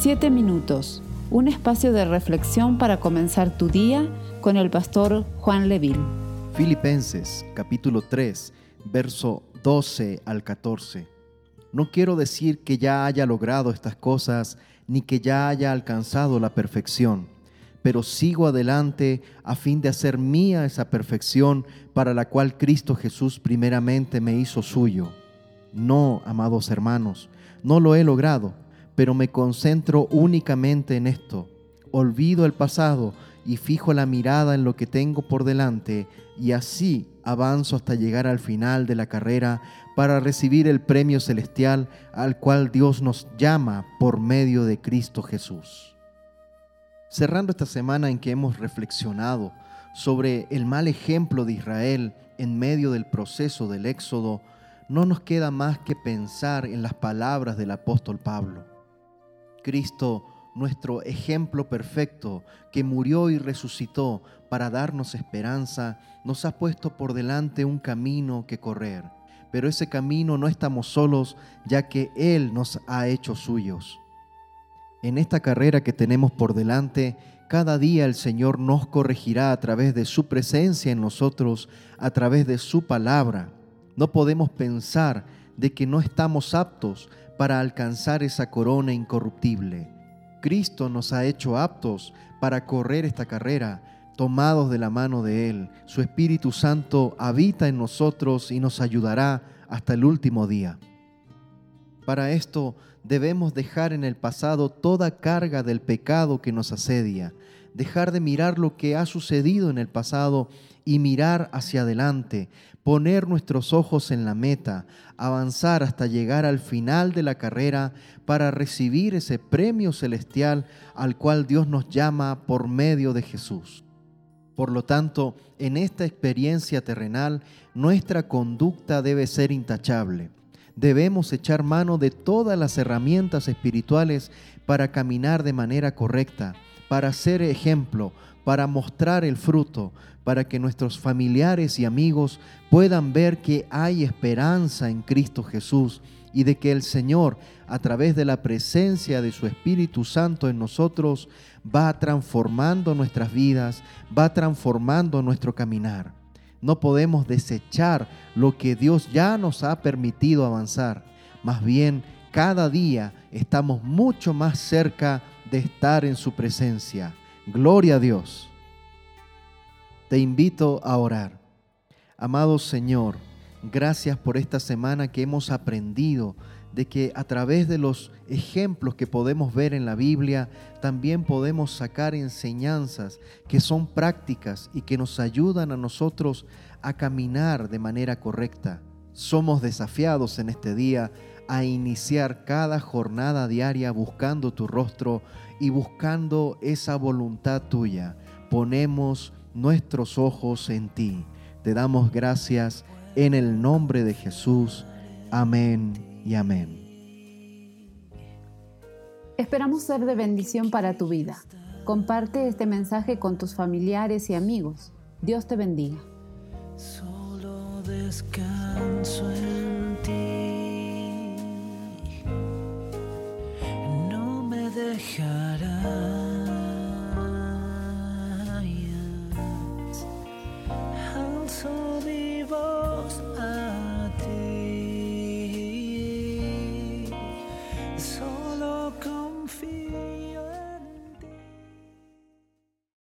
Siete minutos, un espacio de reflexión para comenzar tu día con el pastor Juan Leville. Filipenses capítulo 3, verso 12 al 14. No quiero decir que ya haya logrado estas cosas ni que ya haya alcanzado la perfección, pero sigo adelante a fin de hacer mía esa perfección para la cual Cristo Jesús primeramente me hizo suyo. No, amados hermanos, no lo he logrado pero me concentro únicamente en esto. Olvido el pasado y fijo la mirada en lo que tengo por delante y así avanzo hasta llegar al final de la carrera para recibir el premio celestial al cual Dios nos llama por medio de Cristo Jesús. Cerrando esta semana en que hemos reflexionado sobre el mal ejemplo de Israel en medio del proceso del Éxodo, no nos queda más que pensar en las palabras del apóstol Pablo. Cristo, nuestro ejemplo perfecto, que murió y resucitó para darnos esperanza, nos ha puesto por delante un camino que correr. Pero ese camino no estamos solos, ya que Él nos ha hecho suyos. En esta carrera que tenemos por delante, cada día el Señor nos corregirá a través de su presencia en nosotros, a través de su palabra. No podemos pensar de que no estamos aptos para alcanzar esa corona incorruptible. Cristo nos ha hecho aptos para correr esta carrera, tomados de la mano de Él. Su Espíritu Santo habita en nosotros y nos ayudará hasta el último día. Para esto debemos dejar en el pasado toda carga del pecado que nos asedia, dejar de mirar lo que ha sucedido en el pasado y mirar hacia adelante, poner nuestros ojos en la meta, avanzar hasta llegar al final de la carrera para recibir ese premio celestial al cual Dios nos llama por medio de Jesús. Por lo tanto, en esta experiencia terrenal, nuestra conducta debe ser intachable. Debemos echar mano de todas las herramientas espirituales para caminar de manera correcta, para ser ejemplo, para mostrar el fruto, para que nuestros familiares y amigos puedan ver que hay esperanza en Cristo Jesús y de que el Señor, a través de la presencia de su Espíritu Santo en nosotros, va transformando nuestras vidas, va transformando nuestro caminar. No podemos desechar lo que Dios ya nos ha permitido avanzar. Más bien, cada día estamos mucho más cerca de estar en su presencia. Gloria a Dios. Te invito a orar. Amado Señor, gracias por esta semana que hemos aprendido de que a través de los ejemplos que podemos ver en la Biblia, también podemos sacar enseñanzas que son prácticas y que nos ayudan a nosotros a caminar de manera correcta. Somos desafiados en este día a iniciar cada jornada diaria buscando tu rostro y buscando esa voluntad tuya. Ponemos nuestros ojos en ti. Te damos gracias en el nombre de Jesús. Amén y amén. Esperamos ser de bendición para tu vida. Comparte este mensaje con tus familiares y amigos. Dios te bendiga. Solo descanso en